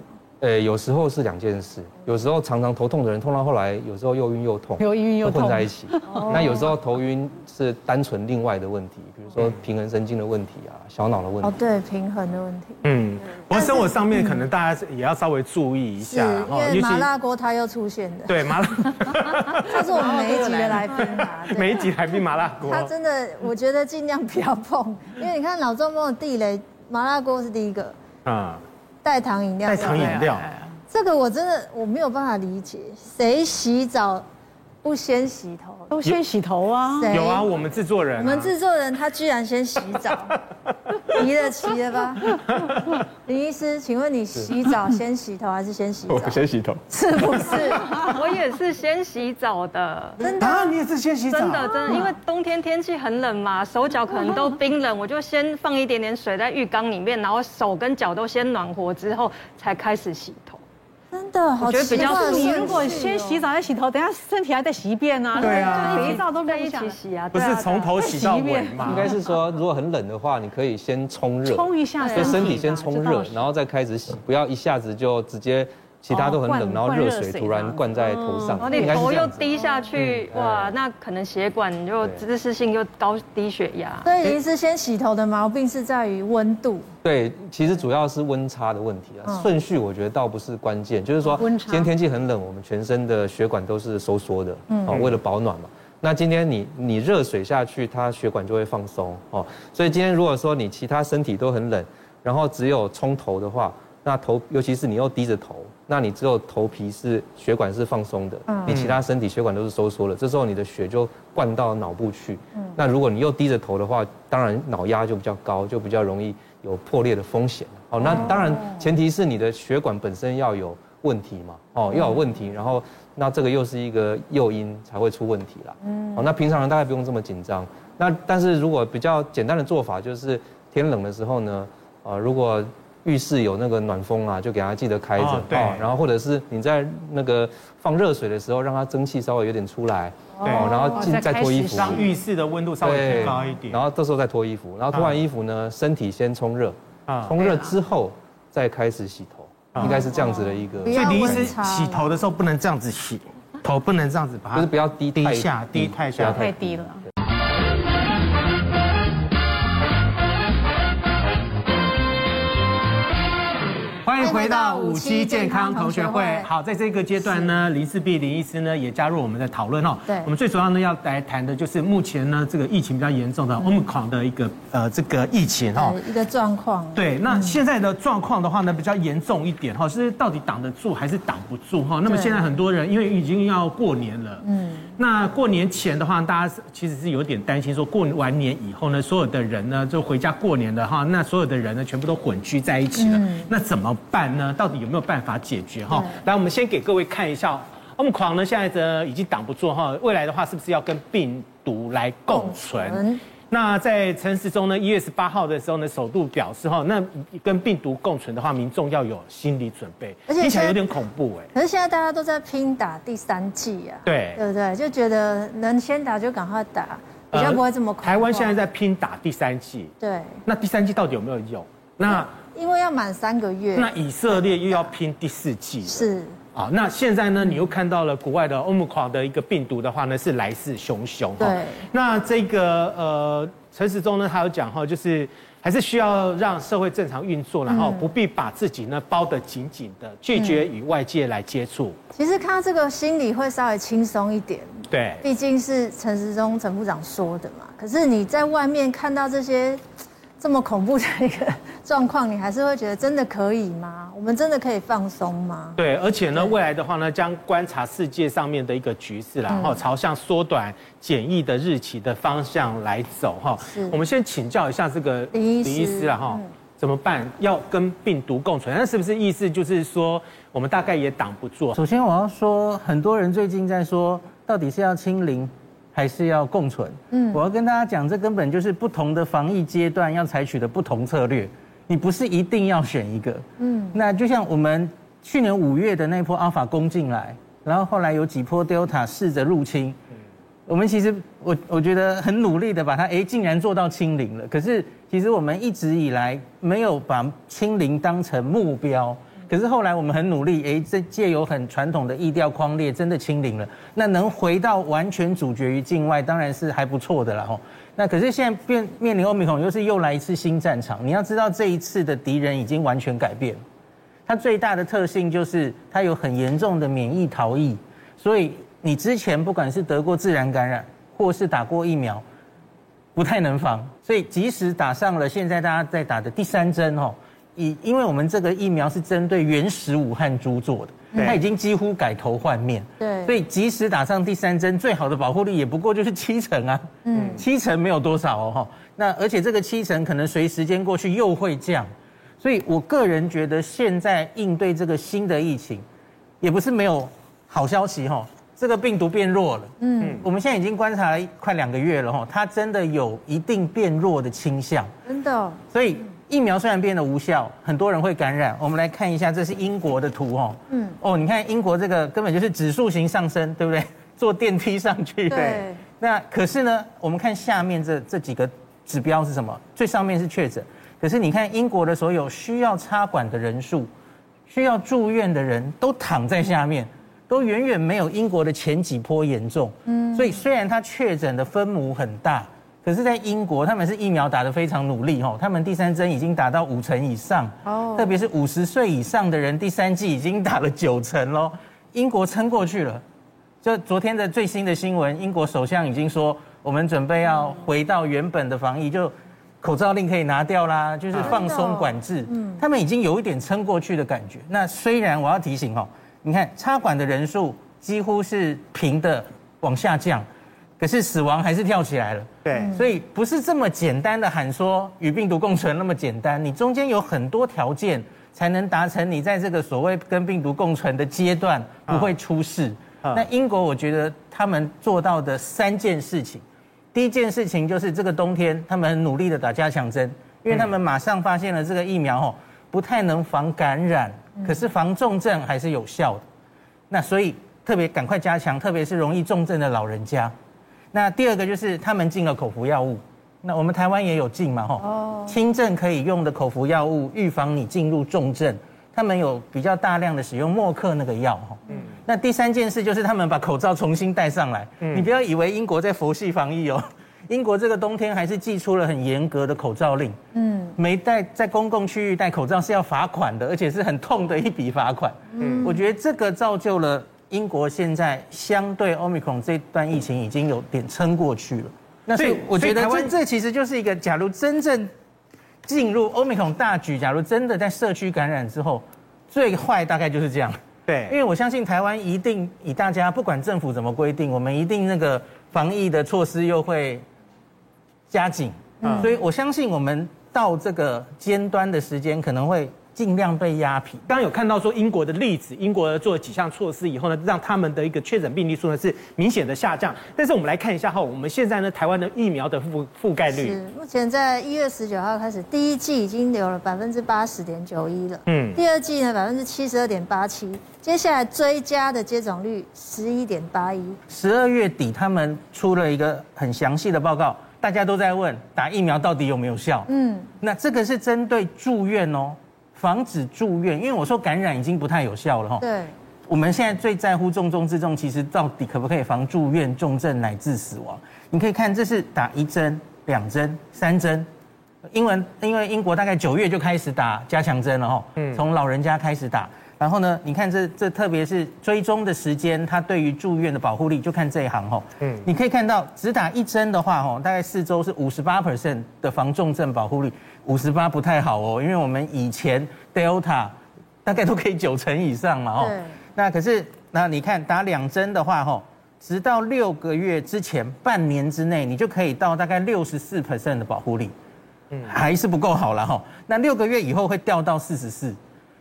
呃，有时候是两件事，有时候常常头痛的人，痛到后来有时候又晕又痛，又晕又痛混在一起。那有时候头晕是单纯另外的问题，比如说平衡神经的问题啊，小脑的问题。哦，对，平衡的问题。嗯，不过生活上面可能大家也要稍微注意一下。是，因为麻辣锅它又出现的。(laughs) 对，麻辣。他 (laughs) 是我们每一集的来宾啊。(laughs) 每一集来宾麻辣锅。他真的，我觉得尽量不要碰，因为你看脑中风的地雷，麻辣锅是第一个。啊。代糖饮料。代糖饮料。这个我真的我没有办法理解，谁洗澡不先洗头？都先洗头啊！有啊，我们制作人。我们制作人他居然先洗澡，(laughs) 离了奇了吧？林医师，请问你洗澡先洗头还是先洗澡？我先洗头。是不是？(laughs) 我也是先洗澡的。真的？啊，你也是先洗澡？真的真的，因为冬天天气很冷嘛，手脚可能都冰冷，我就先放一点点水在浴缸里面，然后手跟脚都先暖和之后，才开始洗头。真的，好觉得比较。你如果先洗澡再洗头，等下身体还再洗一遍呢。对啊，肥皂都在一起洗啊。不是从头洗到尾吗？应该是说，如果很冷的话，你可以先冲热，冲一下，所以身体先冲热，然后再开始洗，不要一下子就直接。其他都很冷，然后热水突然灌在头上，然后你头又低下去，哇，那可能血管就姿势性又高低血压。所以其实先洗头的毛病是在于温度。对，其实主要是温差的问题啊。顺序我觉得倒不是关键，就是说今天天气很冷，我们全身的血管都是收缩的，哦，为了保暖嘛。那今天你你热水下去，它血管就会放松哦。所以今天如果说你其他身体都很冷，然后只有冲头的话，那头尤其是你又低着头。那你只有头皮是血管是放松的，你其他身体血管都是收缩了，这时候你的血就灌到脑部去。那如果你又低着头的话，当然脑压就比较高，就比较容易有破裂的风险。哦，那当然前提是你的血管本身要有问题嘛，哦，要有问题，然后那这个又是一个诱因才会出问题啦。哦，那平常人大概不用这么紧张。那但是如果比较简单的做法就是天冷的时候呢，呃，如果浴室有那个暖风啊，就给它记得开着，哦，对，然后或者是你在那个放热水的时候，让它蒸汽稍微有点出来，对，然后进再脱衣服，让浴室的温度稍微提高一点，然后这时候再脱衣服，然后脱完衣服呢，身体先冲热，冲热之后再开始洗头，应该是这样子的一个。所以你是洗头的时候不能这样子洗，头不能这样子把它，就是不要低低下，低太下太低了。欢迎回到五期健康同学会。好，在这个阶段呢，林世碧林医师呢也加入我们的讨论哦。对，我们最主要呢要来谈的就是目前呢这个疫情比较严重的 Omicron 的一个呃这个疫情哈，一个状况。对，那现在的状况的话呢比较严重一点哈，是到底挡得住还是挡不住哈？那么现在很多人因为已经要过年了，嗯，那过年前的话，大家其实是有点担心，说过完年以后呢，所有的人呢就回家过年的哈，那所有的人呢全部都混居在一起了，那怎么办呢？到底有没有办法解决哈？来，我们先给各位看一下，Omicron 呢现在的已经挡不住哈，未来的话是不是要跟病毒来共存？那在陈时中呢，一月十八号的时候呢，首度表示哈，那跟病毒共存的话，民众要有心理准备，而且听起来有点恐怖哎。可是现在大家都在拼打第三剂啊，对，对不对？就觉得能先打就赶快打，比较不会这么快。台湾现在在拼打第三剂，对。那第三剂到底有没有用？那因为要满三个月，那以色列又要拼第四季，是啊。那现在呢，你又看到了国外的 Omicron 的一个病毒的话呢，是来势汹汹。对。那这个呃，陈时中呢，他有讲哈，就是还是需要让社会正常运作，然后不必把自己呢包得紧紧的，拒绝与外界来接触。其实看到这个心里会稍微轻松一点。对。毕竟是陈时中陈部长说的嘛。可是你在外面看到这些。这么恐怖的一个状况，你还是会觉得真的可以吗？我们真的可以放松吗？对，而且呢，未来的话呢，将观察世界上面的一个局势，然后朝向缩短检疫的日期的方向来走哈。我们先请教一下这个李医师了哈，怎么办？要跟病毒共存，那是不是意思就是说，我们大概也挡不住？首先我要说，很多人最近在说，到底是要清零？还是要共存。嗯，我要跟大家讲，这根本就是不同的防疫阶段要采取的不同策略。你不是一定要选一个。嗯，那就像我们去年五月的那波阿尔法攻进来，然后后来有几波 Delta 试着入侵。我们其实我我觉得很努力的把它，哎，竟然做到清零了。可是其实我们一直以来没有把清零当成目标。可是后来我们很努力，哎，这借由很传统的疫调框列，真的清零了。那能回到完全主角于境外，当然是还不错的了吼。那可是现在面面临欧米孔，又是又来一次新战场。你要知道，这一次的敌人已经完全改变。它最大的特性就是它有很严重的免疫逃逸，所以你之前不管是得过自然感染，或是打过疫苗，不太能防。所以即使打上了现在大家在打的第三针吼。以，因为我们这个疫苗是针对原始武汉株做的，它已经几乎改头换面，对，所以即使打上第三针，最好的保护力也不过就是七成啊，嗯，七成没有多少哦哈。那而且这个七成可能随时间过去又会降，所以我个人觉得现在应对这个新的疫情，也不是没有好消息哈。这个病毒变弱了，嗯，我们现在已经观察了快两个月了哈，它真的有一定变弱的倾向，真的，所以。疫苗虽然变得无效，很多人会感染。我们来看一下，这是英国的图哦。嗯。哦，你看英国这个根本就是指数型上升，对不对？(laughs) 坐电梯上去。对。那可是呢，我们看下面这这几个指标是什么？最上面是确诊，可是你看英国的所有需要插管的人数、需要住院的人都躺在下面，都远远没有英国的前几波严重。嗯。所以虽然它确诊的分母很大。可是，在英国，他们是疫苗打得非常努力哦，他们第三针已经打到五成以上哦，特别是五十岁以上的人，第三剂已经打了九成喽。英国撑过去了，就昨天的最新的新闻，英国首相已经说，我们准备要回到原本的防疫，就口罩令可以拿掉啦，就是放松管制，嗯，他们已经有一点撑过去的感觉。那虽然我要提醒哦，你看插管的人数几乎是平的往下降。可是死亡还是跳起来了，对，所以不是这么简单的喊说与病毒共存那么简单，你中间有很多条件才能达成你在这个所谓跟病毒共存的阶段不会出事。那英国我觉得他们做到的三件事情，第一件事情就是这个冬天他们很努力的打加强针，因为他们马上发现了这个疫苗哦不太能防感染，可是防重症还是有效的，那所以特别赶快加强，特别是容易重症的老人家。那第二个就是他们进了口服药物，那我们台湾也有进嘛，吼，哦，轻症可以用的口服药物，预防你进入重症，他们有比较大量的使用默克那个药，哈，嗯，那第三件事就是他们把口罩重新戴上来，嗯，你不要以为英国在佛系防疫哦，(laughs) 英国这个冬天还是寄出了很严格的口罩令，嗯，没戴在公共区域戴口罩是要罚款的，而且是很痛的一笔罚款。嗯，我觉得这个造就了英国现在相对 Omicron 这段疫情已经有点撑过去了。那所以我觉得这这其实就是一个，假如真正进入 Omicron 大局，假如真的在社区感染之后，最坏大概就是这样。对，因为我相信台湾一定以大家不管政府怎么规定，我们一定那个防疫的措施又会加紧，嗯，所以我相信我们到这个尖端的时间可能会。尽量被压平。刚刚有看到说英国的例子，英国做了几项措施以后呢，让他们的一个确诊病例数呢是明显的下降。但是我们来看一下哈，我们现在呢台湾的疫苗的覆覆盖率，是目前在一月十九号开始，第一季已经有了百分之八十点九一了，嗯，第二季呢百分之七十二点八七，接下来追加的接种率十一点八一。十二月底他们出了一个很详细的报告，大家都在问打疫苗到底有没有效？嗯，那这个是针对住院哦。防止住院，因为我说感染已经不太有效了哈。对，我们现在最在乎重中之重，其实到底可不可以防住院、重症乃至死亡？你可以看，这是打一针、两针、三针。英文，因为英国大概九月就开始打加强针了哈。嗯。从老人家开始打，然后呢，你看这这特别是追踪的时间，它对于住院的保护力，就看这一行哈。嗯。你可以看到，只打一针的话哈，大概四周是五十八 percent 的防重症保护力。五十八不太好哦，因为我们以前 Delta 大概都可以九成以上嘛哦。那可是那你看打两针的话吼，直到六个月之前半年之内，你就可以到大概六十四 percent 的保护力，嗯，还是不够好了哈。那六个月以后会掉到四十四，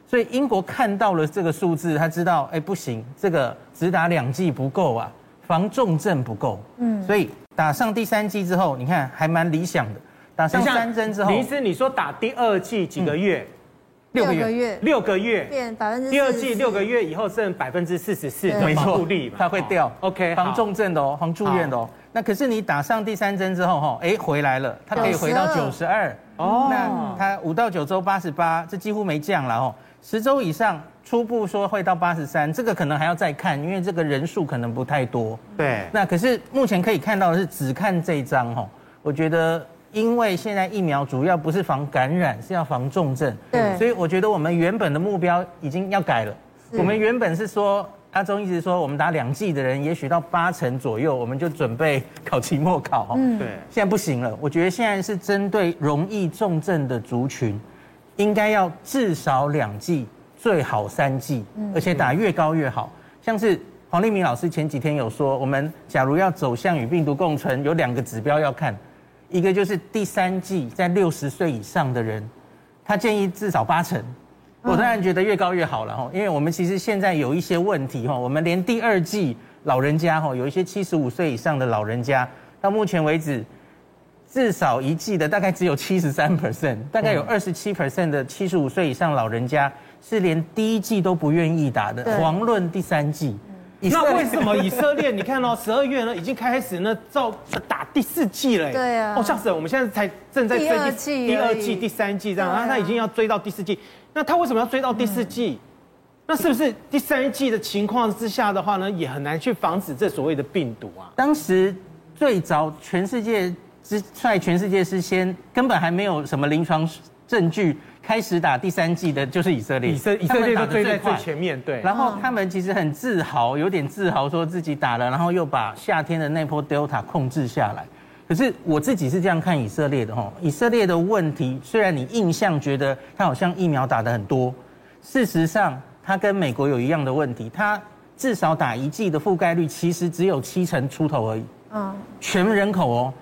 所以英国看到了这个数字，他知道哎不行，这个只打两剂不够啊，防重症不够，嗯，所以打上第三剂之后，你看还蛮理想的。打上三针之后，林医师，你说打第二季几个月？六个月，六个月变百分之。第二季六个月以后剩百分之四十四的保护力，它会掉。OK，防重症的哦，防住院的哦。那可是你打上第三针之后哈，哎回来了，它可以回到九十二。哦，那它五到九周八十八，这几乎没降了哦。十周以上，初步说会到八十三，这个可能还要再看，因为这个人数可能不太多。对。那可是目前可以看到的是，只看这一张哈，我觉得。因为现在疫苗主要不是防感染，是要防重症。对，所以我觉得我们原本的目标已经要改了。我们原本是说，阿中一直说，我们打两剂的人，也许到八成左右，我们就准备考期末考。嗯，对。现在不行了，我觉得现在是针对容易重症的族群，应该要至少两剂，最好三剂，而且打越高越好。像是黄立明老师前几天有说，我们假如要走向与病毒共存，有两个指标要看。一个就是第三季在六十岁以上的人，他建议至少八成。我当然觉得越高越好了哈，因为我们其实现在有一些问题哈，我们连第二季老人家哈，有一些七十五岁以上的老人家，到目前为止至少一季的大概只有七十三 percent，大概有二十七 percent 的七十五岁以上老人家是连第一季都不愿意打的，遑论第三剂。那为什么以色列？你看哦，十二月呢已经开始呢，照打第四季了。对啊。哦，吓死了！我们现在才正在追第二季、第二季、第三季这样，然后他已经要追到第四季。那他为什么要追到第四季？那是不是第三季的情况之下的话呢，也很难去防止这所谓的病毒啊？当时最早全世界之在全世界是先根本还没有什么临床证据。开始打第三季的就是以色列，以色以色列都追在最前面，对。然后他们其实很自豪，有点自豪，说自己打了，然后又把夏天的那波 Delta 控制下来。可是我自己是这样看以色列的哈，以色列的问题，虽然你印象觉得他好像疫苗打的很多，事实上他跟美国有一样的问题，他至少打一剂的覆盖率其实只有七成出头而已。嗯，全人口哦，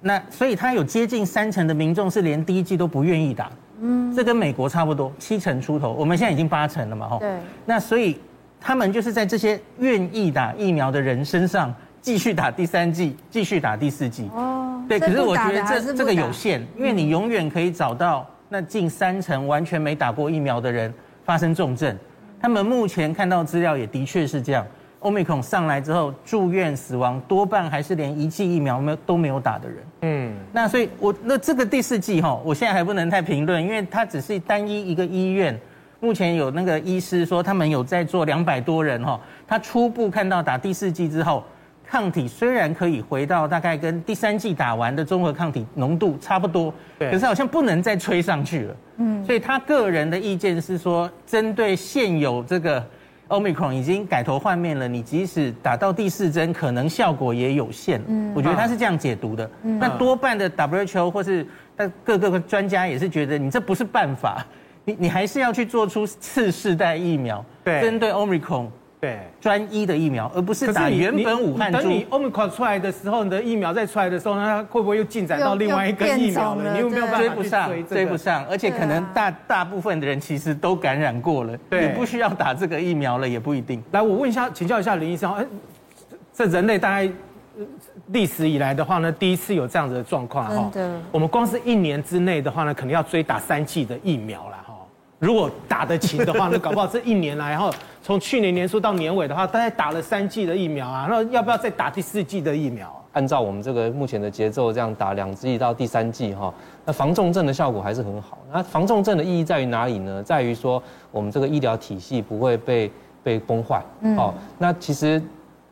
那所以他有接近三成的民众是连第一剂都不愿意打。嗯，这跟美国差不多，七成出头，我们现在已经八成了嘛，吼。对。那所以他们就是在这些愿意打疫苗的人身上继续打第三剂，继续打第四剂。哦。对，可是我觉得这这个有限，因为你永远可以找到那近三成完全没打过疫苗的人发生重症。他们目前看到资料也的确是这样。Omicron 上来之后，住院死亡多半还是连一剂疫苗没有都没有打的人。嗯，那所以我那这个第四季哈，我现在还不能太评论，因为它只是单一一个医院，目前有那个医师说他们有在做两百多人哈，他初步看到打第四剂之后，抗体虽然可以回到大概跟第三季打完的综合抗体浓度差不多，可是好像不能再吹上去了。嗯，所以他个人的意见是说，针对现有这个 Omicron 已经改头换面了，你即使打到第四针，可能效果也有限。嗯，我觉得他是这样解读的。嗯，那多半的 WHO 或是但各个专家也是觉得你这不是办法，你你还是要去做出次世代疫苗，对，针对 Omicron。对，专一的疫苗，而不是打原本武汉。等你 Omicron 出来的时候，你的疫苗再出来的时候，那它会不会又进展到另外一个疫苗了？你有没有办法追不上？追不上，而且可能大大部分的人其实都感染过了，对，你不需要打这个疫苗了，也不一定。来，我问一下，请教一下林医生，哎，这人类大概历史以来的话呢，第一次有这样子的状况哈。我们光是一年之内的话呢，肯定要追打三剂的疫苗了哈。如果打得勤的话，那搞不好这一年来，然后从去年年初到年尾的话，大概打了三剂的疫苗啊，那要不要再打第四剂的疫苗？按照我们这个目前的节奏，这样打两剂到第三剂哈，那防重症的效果还是很好。那防重症的意义在于哪里呢？在于说我们这个医疗体系不会被被崩坏。嗯。好，那其实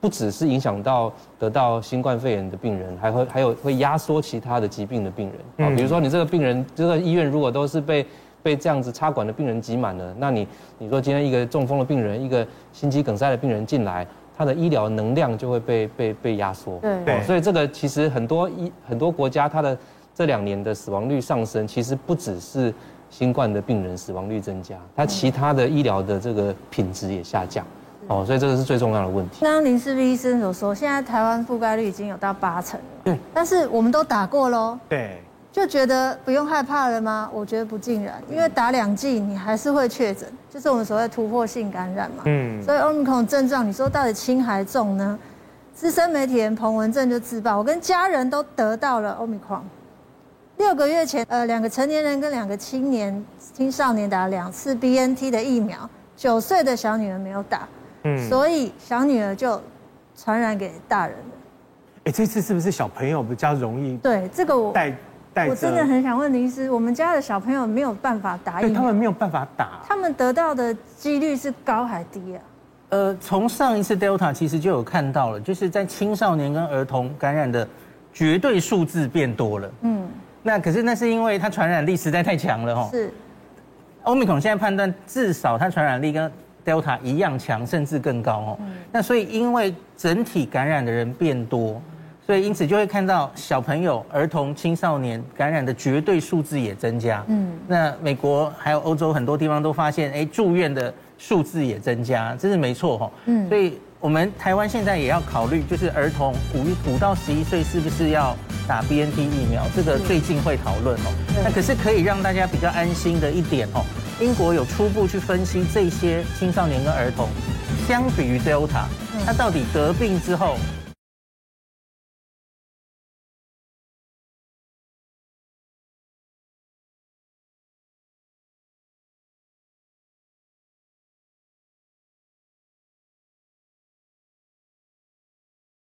不只是影响到得到新冠肺炎的病人，还会还有会压缩其他的疾病的病人。啊，比如说你这个病人，这个医院如果都是被被这样子插管的病人挤满了，那你你说今天一个中风的病人，一个心肌梗塞的病人进来，他的医疗能量就会被被被压缩。对对，所以这个其实很多医很多国家，它的这两年的死亡率上升，其实不只是新冠的病人死亡率增加，它其他的医疗的这个品质也下降。哦，所以这个是最重要的问题。刚刚林世斌医生所说，现在台湾覆盖率已经有到八成了。对，但是我们都打过喽。对。就觉得不用害怕了吗？我觉得不尽然，因为打两剂你还是会确诊，就是我们所谓突破性感染嘛。嗯。所以 Omicron 症状，你说到底轻还重呢？资深媒体人彭文正就自曝，我跟家人都得到了 Omicron。六个月前，呃，两个成年人跟两个青年青少年打了两次 BNT 的疫苗，九岁的小女儿没有打，嗯，所以小女儿就传染给大人了。哎，这次是不是小朋友比较容易？对，这个我带。我真的很想问林医师，我们家的小朋友没有办法打疫苗，对，他们没有办法打，他们得到的几率是高还低啊？呃，从上一次 Delta 其实就有看到了，就是在青少年跟儿童感染的绝对数字变多了。嗯，那可是那是因为它传染力实在太强了哈。是，Omicron 现在判断至少它传染力跟 Delta 一样强，甚至更高哦。那所以因为整体感染的人变多。所以，因此就会看到小朋友、儿童、青少年感染的绝对数字也增加。嗯，那美国还有欧洲很多地方都发现，哎，住院的数字也增加，这是没错哈。嗯，所以我们台湾现在也要考虑，就是儿童五五到十一岁是不是要打 BNT 疫苗？这个最近会讨论哦。那可是可以让大家比较安心的一点哦，英国有初步去分析这些青少年跟儿童，相比于 Delta，它到底得病之后。